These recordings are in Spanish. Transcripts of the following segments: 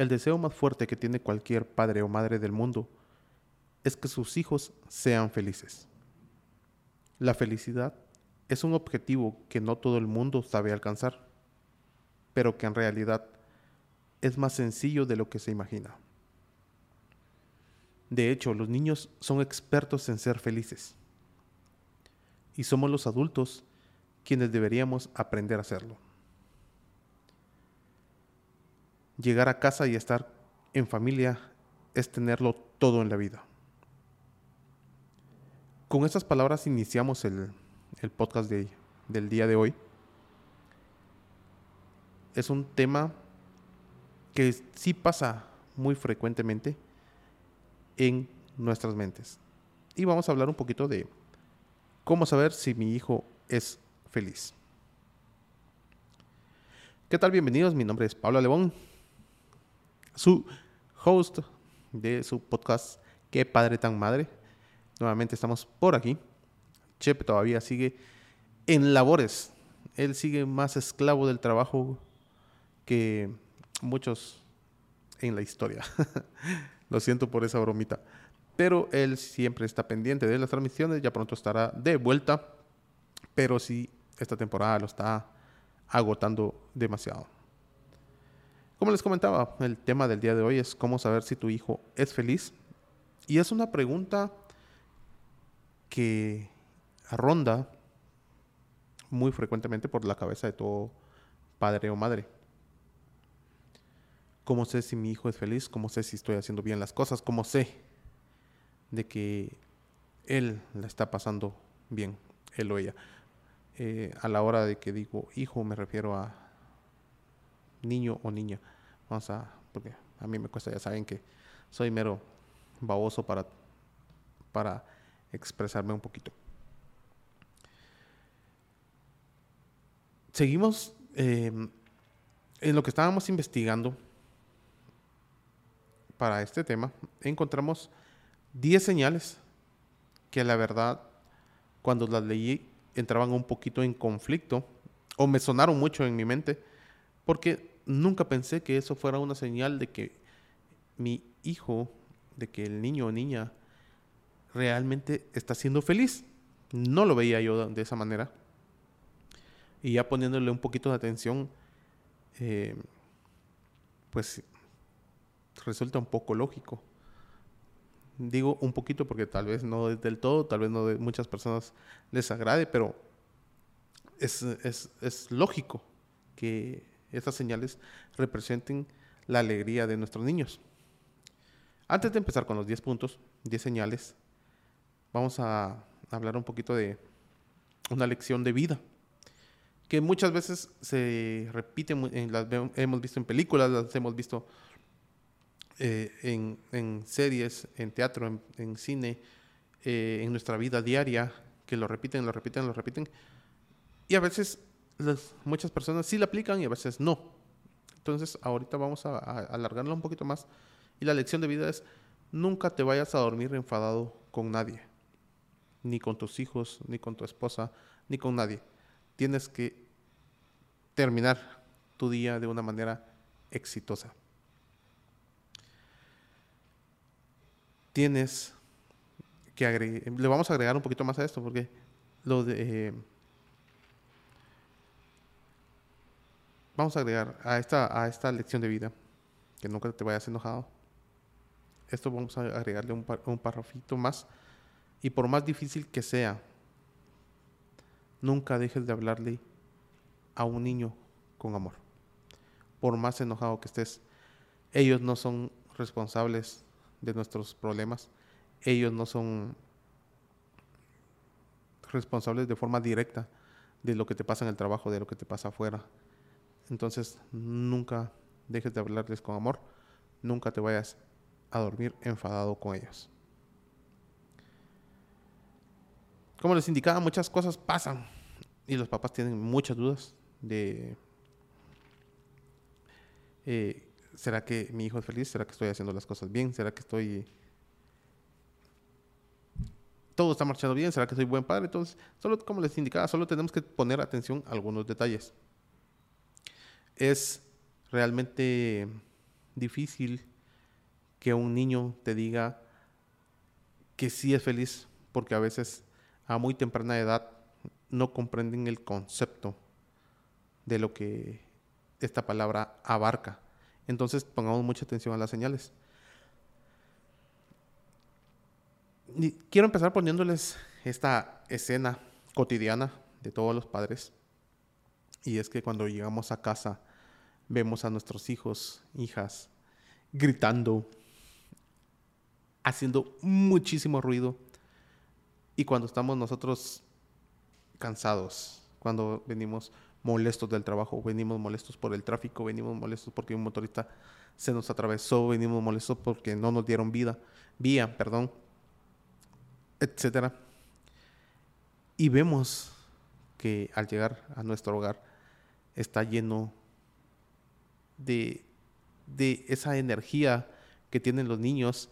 El deseo más fuerte que tiene cualquier padre o madre del mundo es que sus hijos sean felices. La felicidad es un objetivo que no todo el mundo sabe alcanzar, pero que en realidad es más sencillo de lo que se imagina. De hecho, los niños son expertos en ser felices. Y somos los adultos quienes deberíamos aprender a hacerlo. Llegar a casa y estar en familia es tenerlo todo en la vida. Con estas palabras iniciamos el, podcast del día de hoy. Es un tema que sí pasa muy frecuentemente en nuestras mentes. Y vamos a hablar un poquito de cómo saber si mi hijo es feliz. ¿Qué tal? Bienvenidos. Mi nombre es Pablo Lebón, su host de su podcast Qué padre tan madre. Nuevamente estamos por aquí. Chepe todavía sigue en labores. Él sigue más esclavo del trabajo que muchos en la historia. Lo siento por esa bromita. Pero él siempre está pendiente de las transmisiones, ya pronto estará de vuelta. Pero sí, esta temporada lo está agotando demasiado. Como les comentaba, el tema del día de hoy es cómo saber si tu hijo es feliz. Y es una pregunta que ronda muy frecuentemente por la cabeza de todo padre o madre. ¿Cómo sé si mi hijo es feliz? ¿Cómo sé si estoy haciendo bien las cosas? ¿Cómo sé de que él la está pasando bien, él o ella? Eh, a la hora de que digo hijo, me refiero a niño o niña. Vamos a, porque a mí me cuesta, ya saben que soy mero baboso para, para expresarme un poquito. Seguimos eh, en lo que estábamos investigando para este tema, encontramos 10 señales que la verdad, cuando las leí, entraban un poquito en conflicto o me sonaron mucho en mi mente, porque nunca pensé que eso fuera una señal de que mi hijo, de que el niño o niña realmente está siendo feliz. No lo veía yo de esa manera. Y ya poniéndole un poquito de atención, eh, pues resulta un poco lógico. Digo un poquito porque tal vez no es del todo, tal vez no de muchas personas les agrade, pero es, es lógico que estas señales representen la alegría de nuestros niños. Antes de empezar con los 10 puntos, 10 señales, vamos a hablar un poquito de una lección de vida que muchas veces se repite, las hemos visto en películas, las hemos visto eh, en, series, en teatro, en, cine, eh, en nuestra vida diaria, que lo repiten, lo repiten, lo repiten. Y a veces muchas personas sí la aplican y a veces no. Entonces ahorita vamos a, a alargarlo un poquito más. Y la lección de vida es, nunca te vayas a dormir enfadado con nadie. Ni con tus hijos, ni con tu esposa, ni con nadie. Tienes que terminar tu día de una manera exitosa. tienes que agregar, le vamos a agregar un poquito más a esto porque lo de... Eh, vamos a agregar a esta, a esta lección de vida, que nunca te vayas enojado. Esto vamos a agregarle un, un parrafito más. Y por más difícil que sea, nunca dejes de hablarle a un niño con amor. Por más enojado que estés, ellos no son responsables de nuestros problemas. Ellos no son responsables de forma directa de lo que te pasa en el trabajo, de lo que te pasa afuera. Entonces, nunca dejes de hablarles con amor, nunca te vayas a dormir enfadado con ellos. Como les indicaba, muchas cosas pasan y los papás tienen muchas dudas de eh, ¿será que mi hijo es feliz? ¿Será que estoy haciendo las cosas bien? ¿Será que estoy... Todo está marchando bien? ¿Será que soy buen padre? Entonces, solo como les indicaba, solo tenemos que poner atención a algunos detalles. Es realmente difícil que un niño te diga que sí es feliz, porque a veces a muy temprana edad no comprenden el concepto de lo que esta palabra abarca. Entonces pongamos mucha atención a las señales. quiero empezar poniéndoles esta escena cotidiana de todos los padres. Y es que cuando llegamos a casa vemos a nuestros hijos, hijas, gritando, haciendo muchísimo ruido. Y cuando estamos nosotros cansados, cuando venimos molestos del trabajo, venimos molestos por el tráfico, venimos molestos porque un motorista se nos atravesó, venimos molestos porque no nos dieron vida, vía, perdón, etcétera. Y vemos que al llegar a nuestro hogar está lleno de, de esa energía que tienen los niños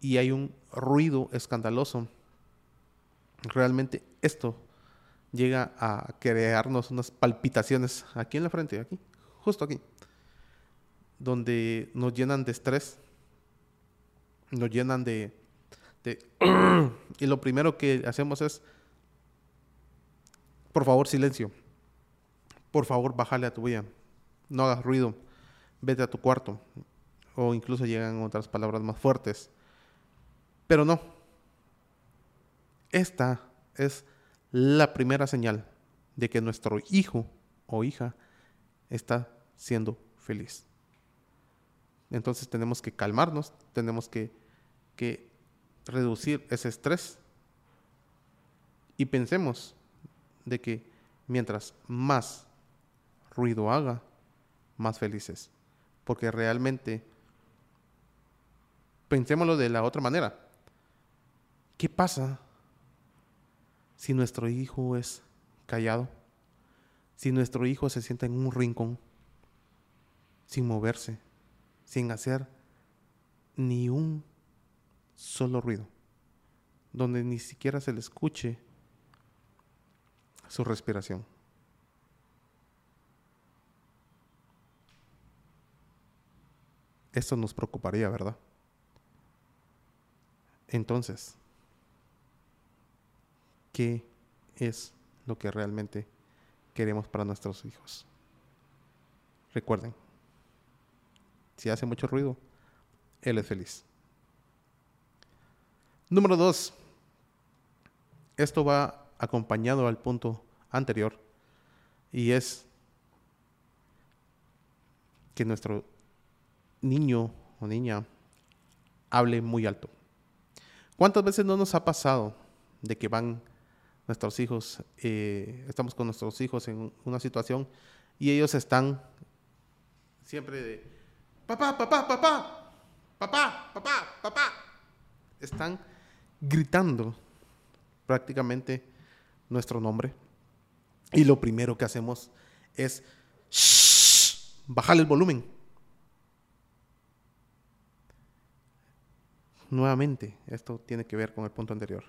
y hay un ruido escandaloso. Realmente esto llega a crearnos unas palpitaciones aquí en la frente, aquí, justo aquí, donde nos llenan de estrés, nos llenan de, y lo primero que hacemos es, por favor, silencio. Por favor, bájale a tu vida. No hagas ruido. Vete a tu cuarto. O incluso llegan otras palabras más fuertes. Pero no. Esta es la primera señal de que nuestro hijo o hija está siendo feliz. Entonces tenemos que calmarnos, tenemos que, que reducir ese estrés y pensemos de que mientras más ruido haga, más felices. Porque realmente, pensémoslo de la otra manera. ¿Qué pasa si nuestro hijo es callado? Si nuestro hijo se sienta en un rincón, sin moverse, sin hacer ni un solo ruido, donde ni siquiera se le escuche su respiración. Esto nos preocuparía, ¿verdad? Entonces, ¿qué es lo que realmente queremos para nuestros hijos? Recuerden, si hace mucho ruido, él es feliz. Número dos, esto va acompañado al punto anterior y es que nuestro niño o niña hable muy alto. ¿Cuántas veces no nos ha pasado de que van nuestros hijos, eh, estamos con nuestros hijos en una situación y ellos están siempre de, papá, papá, papá, papá, papá, papá, están gritando prácticamente nuestro nombre. Y lo primero que hacemos es bajar el volumen. Nuevamente, esto tiene que ver con el punto anterior.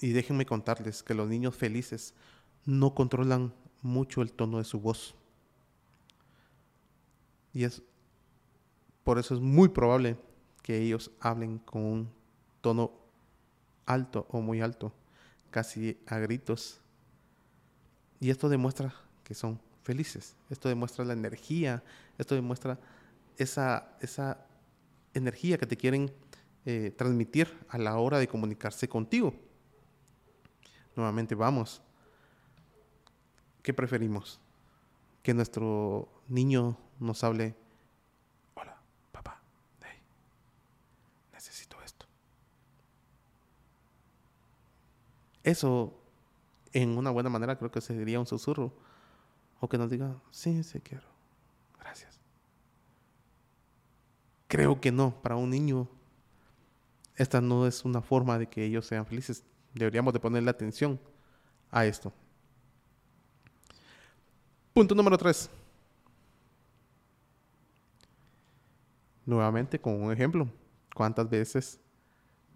Y déjenme contarles que los niños felices no controlan mucho el tono de su voz. Y es por eso es muy probable que ellos hablen con un tono alto o muy alto, casi a gritos. Y esto demuestra que son felices. Esto demuestra la energía, esto demuestra esa, esa energía que te quieren eh, transmitir a la hora de comunicarse contigo. Nuevamente vamos. ¿Qué preferimos? Que nuestro niño nos hable Eso, en una buena manera, creo que sería un susurro. O que nos diga, sí, sí quiero. Creo que no. Para un niño, esta no es una forma de que ellos sean felices. Deberíamos de ponerle atención a esto. Punto número tres. Nuevamente con un ejemplo. ¿Cuántas veces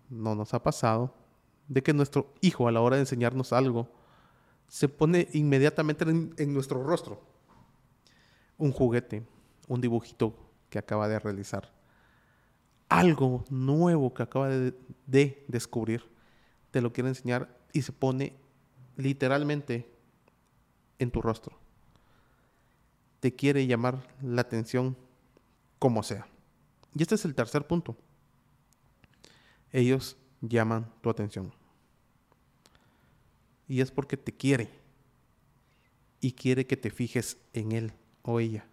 no nos ha pasado de que nuestro hijo a la hora de enseñarnos algo se pone inmediatamente en, nuestro rostro. un juguete, un dibujito que acaba de realizar, algo nuevo que acaba de, de descubrir, te lo quiere enseñar y se pone literalmente en tu rostro. Te quiere llamar la atención como sea. Y este es el tercer punto. Ellos llaman tu atención. Y es porque te quiere. Y quiere que te fijes en él o ella.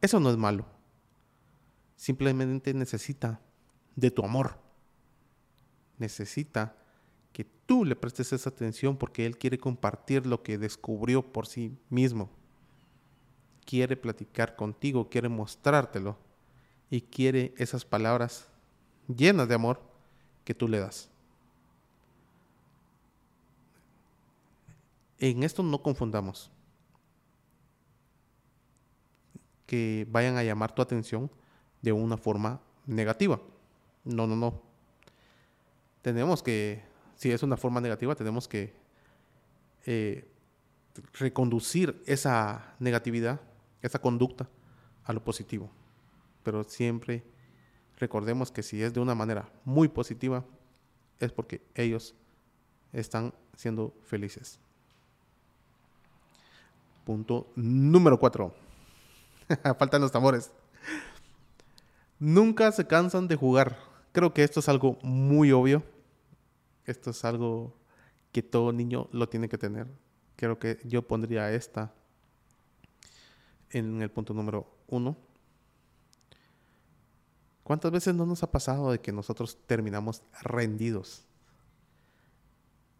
Eso no es malo. Simplemente necesita de tu amor. Necesita que tú le prestes esa atención porque él quiere compartir lo que descubrió por sí mismo. Quiere platicar contigo, quiere mostrártelo y quiere esas palabras llenas de amor que tú le das. En esto no confundamos que vayan a llamar tu atención de una forma negativa. No, no, no. Tenemos que, si es una forma negativa, tenemos que eh, reconducir esa negatividad, esa conducta a lo positivo. Pero siempre recordemos que si es de una manera muy positiva, es porque ellos están siendo felices. Punto número cuatro. Faltan los tambores. Nunca se cansan de jugar. Creo que esto es algo muy obvio. Esto es algo que todo niño lo tiene que tener. Creo que yo pondría esta en el punto número uno. ¿Cuántas veces no nos ha pasado de que nosotros terminamos rendidos?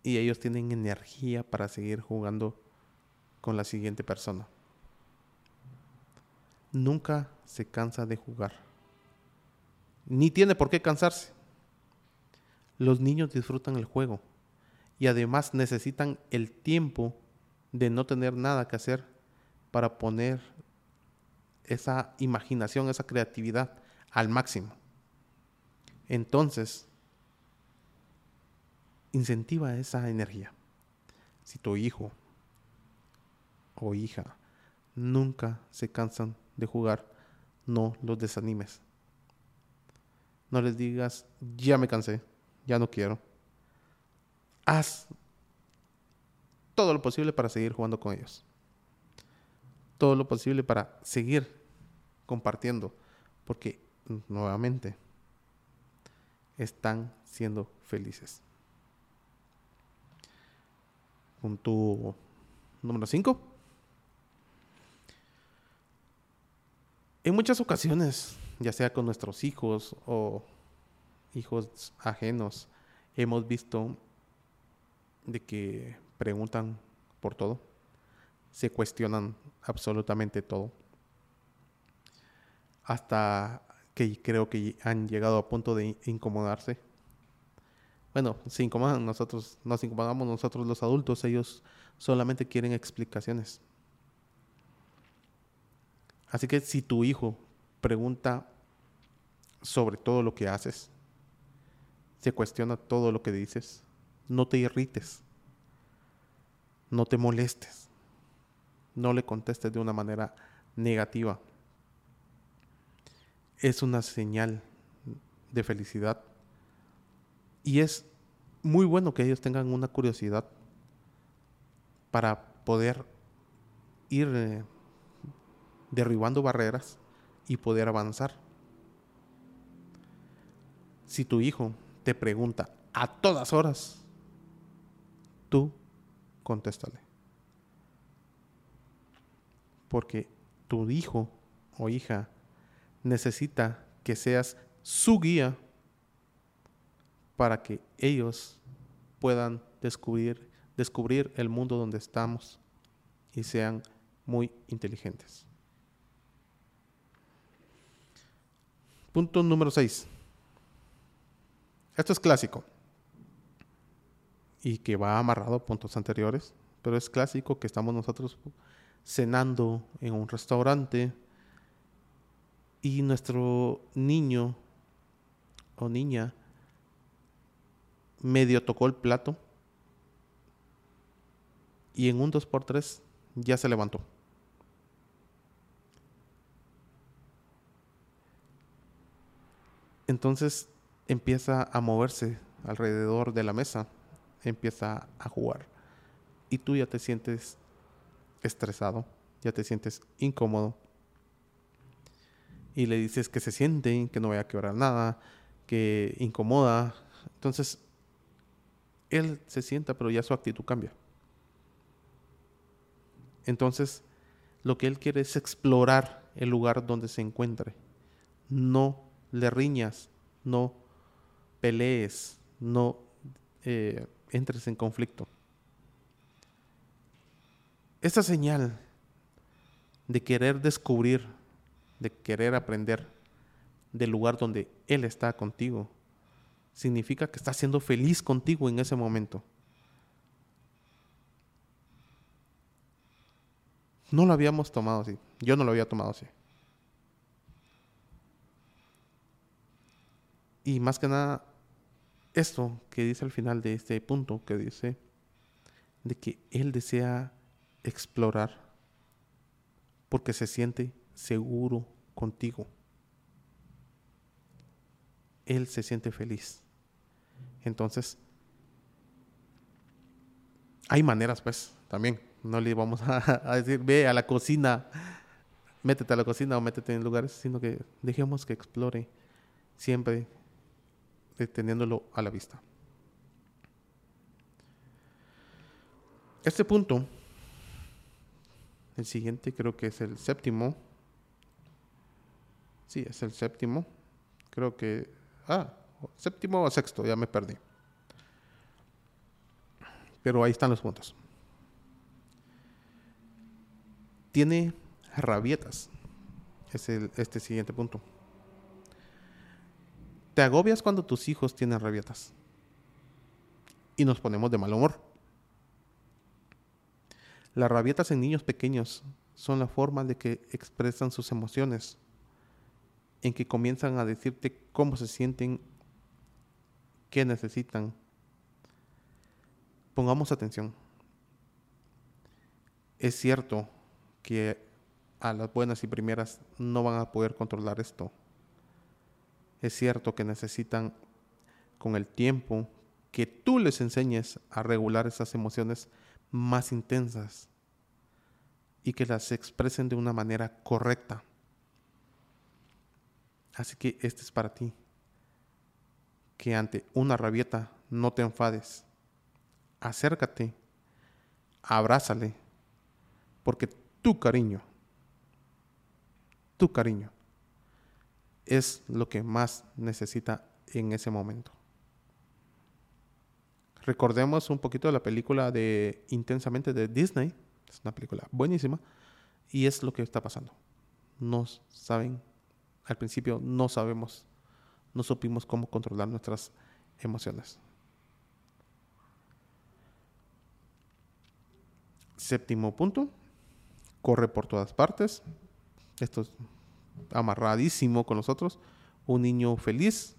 Y ellos tienen energía para seguir jugando con la siguiente persona. Nunca se cansa de jugar. Ni tiene por qué cansarse. Los niños disfrutan el juego y además necesitan el tiempo de no tener nada que hacer para poner esa imaginación, esa creatividad al máximo. Entonces, incentiva esa energía. Si tu hijo o hija nunca se cansan de jugar, no los desanimes. No les digas, ya me cansé, ya no quiero. Haz todo lo posible para seguir jugando con ellos. Todo lo posible para seguir compartiendo. Porque nuevamente están siendo felices. Punto número 5. En muchas ocasiones, ya sea con nuestros hijos o hijos ajenos, hemos visto de que preguntan por todo, se cuestionan absolutamente todo. Hasta que creo que han llegado a punto de incomodarse. Bueno, se incomodan nosotros, nos incomodamos nosotros los adultos, ellos solamente quieren explicaciones. Así que si tu hijo pregunta sobre todo lo que haces, se cuestiona todo lo que dices, no te irrites, no te molestes, no le contestes de una manera negativa es una señal de felicidad. Y es muy bueno que ellos tengan una curiosidad para poder ir eh, derribando barreras y poder avanzar. Si tu hijo te pregunta a todas horas, tú contéstale. Porque tu hijo o hija necesita que seas su guía para que ellos puedan descubrir, descubrir el mundo donde estamos y sean muy inteligentes. Punto número 6. Esto es clásico y que va amarrado a puntos anteriores, pero es clásico que estamos nosotros cenando en un restaurante y nuestro niño o niña medio tocó el plato y en un 2x3 ya se levantó. Entonces empieza a moverse alrededor de la mesa, empieza a jugar. Y tú ya te sientes estresado, ya te sientes incómodo. Y le dices que se siente, que no vaya a quebrar nada, que incomoda. Entonces, él se sienta, pero ya su actitud cambia. Entonces, lo que él quiere es explorar el lugar donde se encuentre. No le riñas, no pelees, no eh, entres en conflicto. Esta señal de querer descubrir, de querer aprender del lugar donde Él está contigo, significa que está siendo feliz contigo en ese momento. No lo habíamos tomado así. Yo no lo había tomado así. Y más que nada, esto que dice al final de este punto, que dice de que Él desea explorar porque se siente seguro contigo. Él se siente feliz. Entonces, hay maneras, pues, también. No le vamos a, decir, ve a la cocina, métete a la cocina o métete en lugares, sino que dejemos que explore siempre teniéndolo a la vista. Este punto, el siguiente creo que es el séptimo. Sí, es el séptimo. Creo que... Ah, séptimo o sexto, ya me perdí. Pero ahí están los puntos. Tiene rabietas. Es el, este siguiente punto. Te agobias cuando tus hijos tienen rabietas. Y nos ponemos de mal humor. Las rabietas en niños pequeños son la forma de que expresan sus emociones, en que comienzan a decirte cómo se sienten, qué necesitan. Pongamos atención. Es cierto que a las buenas y primeras no van a poder controlar esto. Es cierto que necesitan con el tiempo que tú les enseñes a regular esas emociones más intensas y que las expresen de una manera correcta. Así que este es para ti. Que ante una rabieta no te enfades. Acércate, abrázale, porque tu cariño, tu cariño, es lo que más necesita en ese momento. Recordemos un poquito de la película de Intensamente de Disney. Es una película buenísima. Y es lo que está pasando. No saben, al principio no sabemos, no supimos cómo controlar nuestras emociones. Séptimo punto, corre por todas partes. Esto es amarradísimo con nosotros. Un niño feliz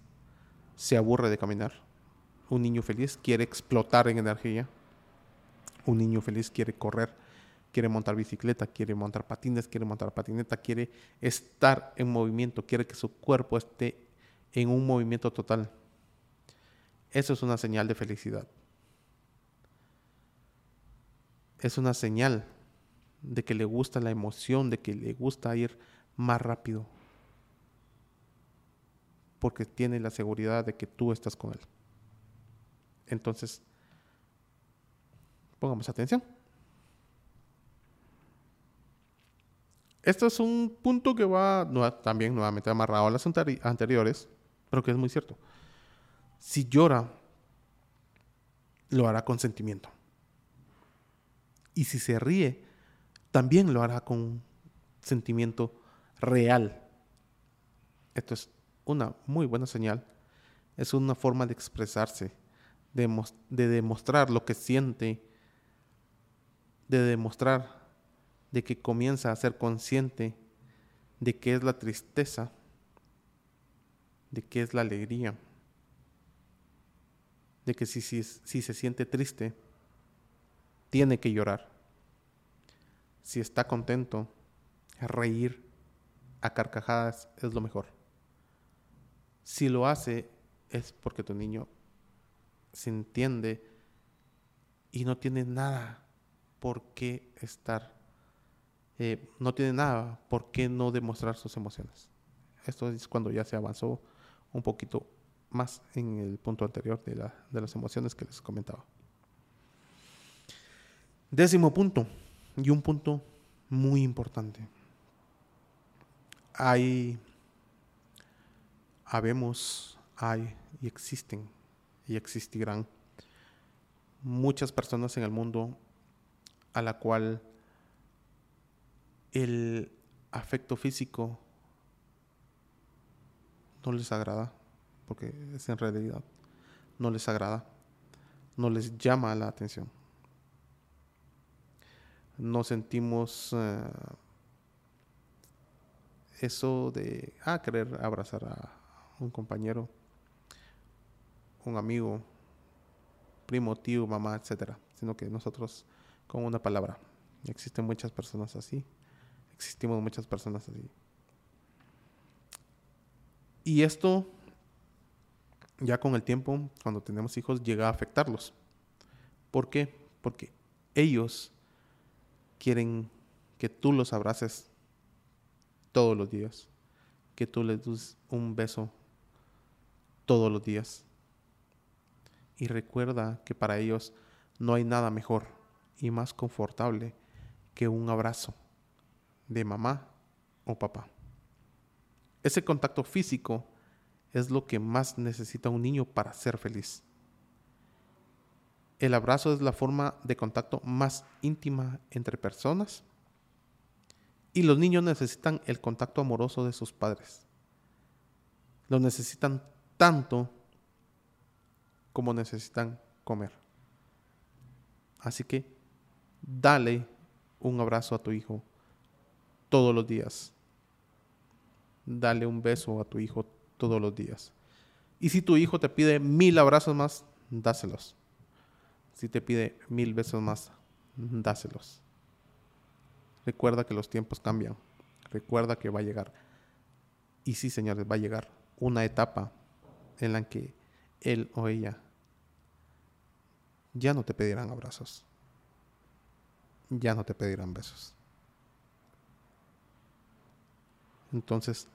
se aburre de caminar. Un niño feliz quiere explotar en energía. Un niño feliz quiere correr, quiere montar bicicleta, quiere montar patines, quiere montar patineta, quiere estar en movimiento, quiere que su cuerpo esté en un movimiento total. Eso es una señal de felicidad. Es una señal de que le gusta la emoción, de que le gusta ir más rápido. Porque tiene la seguridad de que tú estás con él. Entonces, pongamos atención. Esto es un punto que va también nuevamente amarrado a las anteriores, pero que es muy cierto. Si llora, lo hará con sentimiento. Y si se ríe, también lo hará con sentimiento real. Esto es una muy buena señal. Es una forma de expresarse, de, de demostrar lo que siente, de demostrar de que comienza a ser consciente de qué es la tristeza, de qué es la alegría, de que si, si, si se siente triste, tiene que llorar. Si está contento, reír a carcajadas es lo mejor. Si lo hace es porque tu niño se entiende y no tiene nada por qué estar, eh, no tiene nada por qué no demostrar sus emociones. Esto es cuando ya se avanzó un poquito más en el punto anterior de, de las emociones que les comentaba. Décimo punto, y un punto muy importante. Hay, habemos, hay y existen y existirán muchas personas en el mundo a la cual el afecto físico no les agrada, porque es en realidad, no les agrada, no les llama la atención. No sentimos eh, eso de, ah, querer abrazar a un compañero, un amigo, primo, tío, mamá, etcétera, sino que nosotros con una palabra. Existen muchas personas así. Existimos muchas personas así. Y esto, ya con el tiempo, cuando tenemos hijos, llega a afectarlos. ¿Por qué? Porque ellos quieren que tú los abraces todos los días, que tú les des un beso todos los días. Y recuerda que para ellos no hay nada mejor y más confortable que un abrazo de mamá o papá. Ese contacto físico es lo que más necesita un niño para ser feliz. El abrazo es la forma de contacto más íntima entre personas y los niños necesitan el contacto amoroso de sus padres. Lo necesitan tanto como necesitan comer. Así que dale un abrazo a tu hijo todos los días. Dale un beso a tu hijo todos los días. Y si tu hijo te pide mil abrazos más, dáselos. Si te pide mil besos más, dáselos. Recuerda que los tiempos cambian. Recuerda que va a llegar. Y sí, señores, va a llegar una etapa en la que él o ella ya no te pedirán abrazos. Ya no te pedirán besos. Entonces,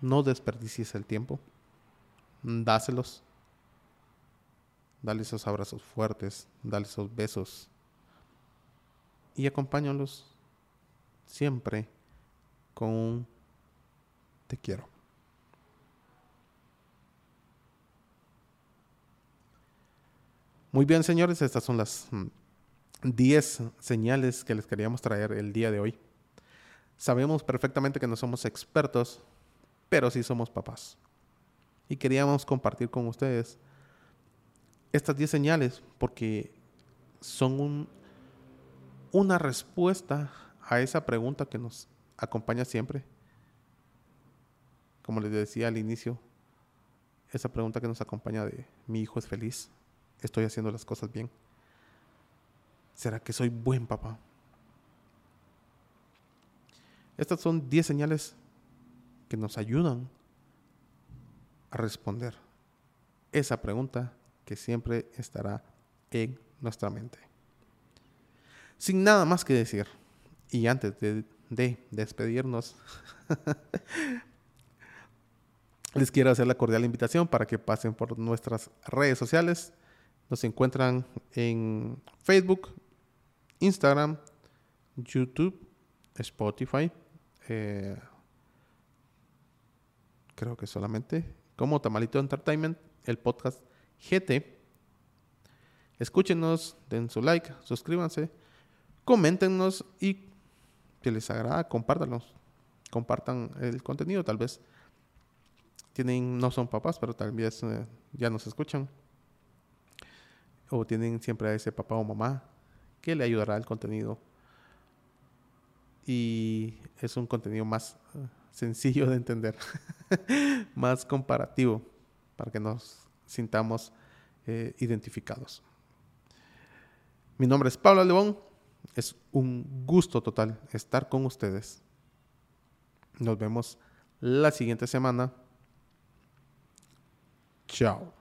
no desperdicies el tiempo. Dáselos. Dale esos abrazos fuertes. Dale esos besos. Y acompáñalos siempre con un te quiero. Muy bien, señores, estas son las 10 mm, señales que les queríamos traer el día de hoy. Sabemos perfectamente que no somos expertos, pero sí somos papás. Y queríamos compartir con ustedes estas 10 señales porque son una respuesta a esa pregunta que nos acompaña siempre. Como les decía al inicio, esa pregunta que nos acompaña de mi hijo es feliz estoy haciendo las cosas bien? ¿Será que soy buen papá? Estas son 10 señales que nos ayudan a responder esa pregunta que siempre estará en nuestra mente. Sin nada más que decir, y antes de, de despedirnos, les quiero hacer la cordial invitación para que pasen por nuestras redes sociales nos encuentran en Facebook, Instagram, YouTube, Spotify. Eh, creo que solamente como Tamalito Entertainment, el podcast GT. Escúchenos, den su like, suscríbanse, coméntenos y si les agrada, compártanlo. Compartan el contenido, tal vez tienen, no son papás, pero tal vez eh, ya nos escuchan o tienen siempre a ese papá o mamá que le ayudará al contenido. Y es un contenido más eh, sencillo de entender, más comparativo, para que nos sintamos eh, identificados. Mi nombre es Pablo León. Es un gusto total estar con ustedes. Nos vemos la siguiente semana. Chao.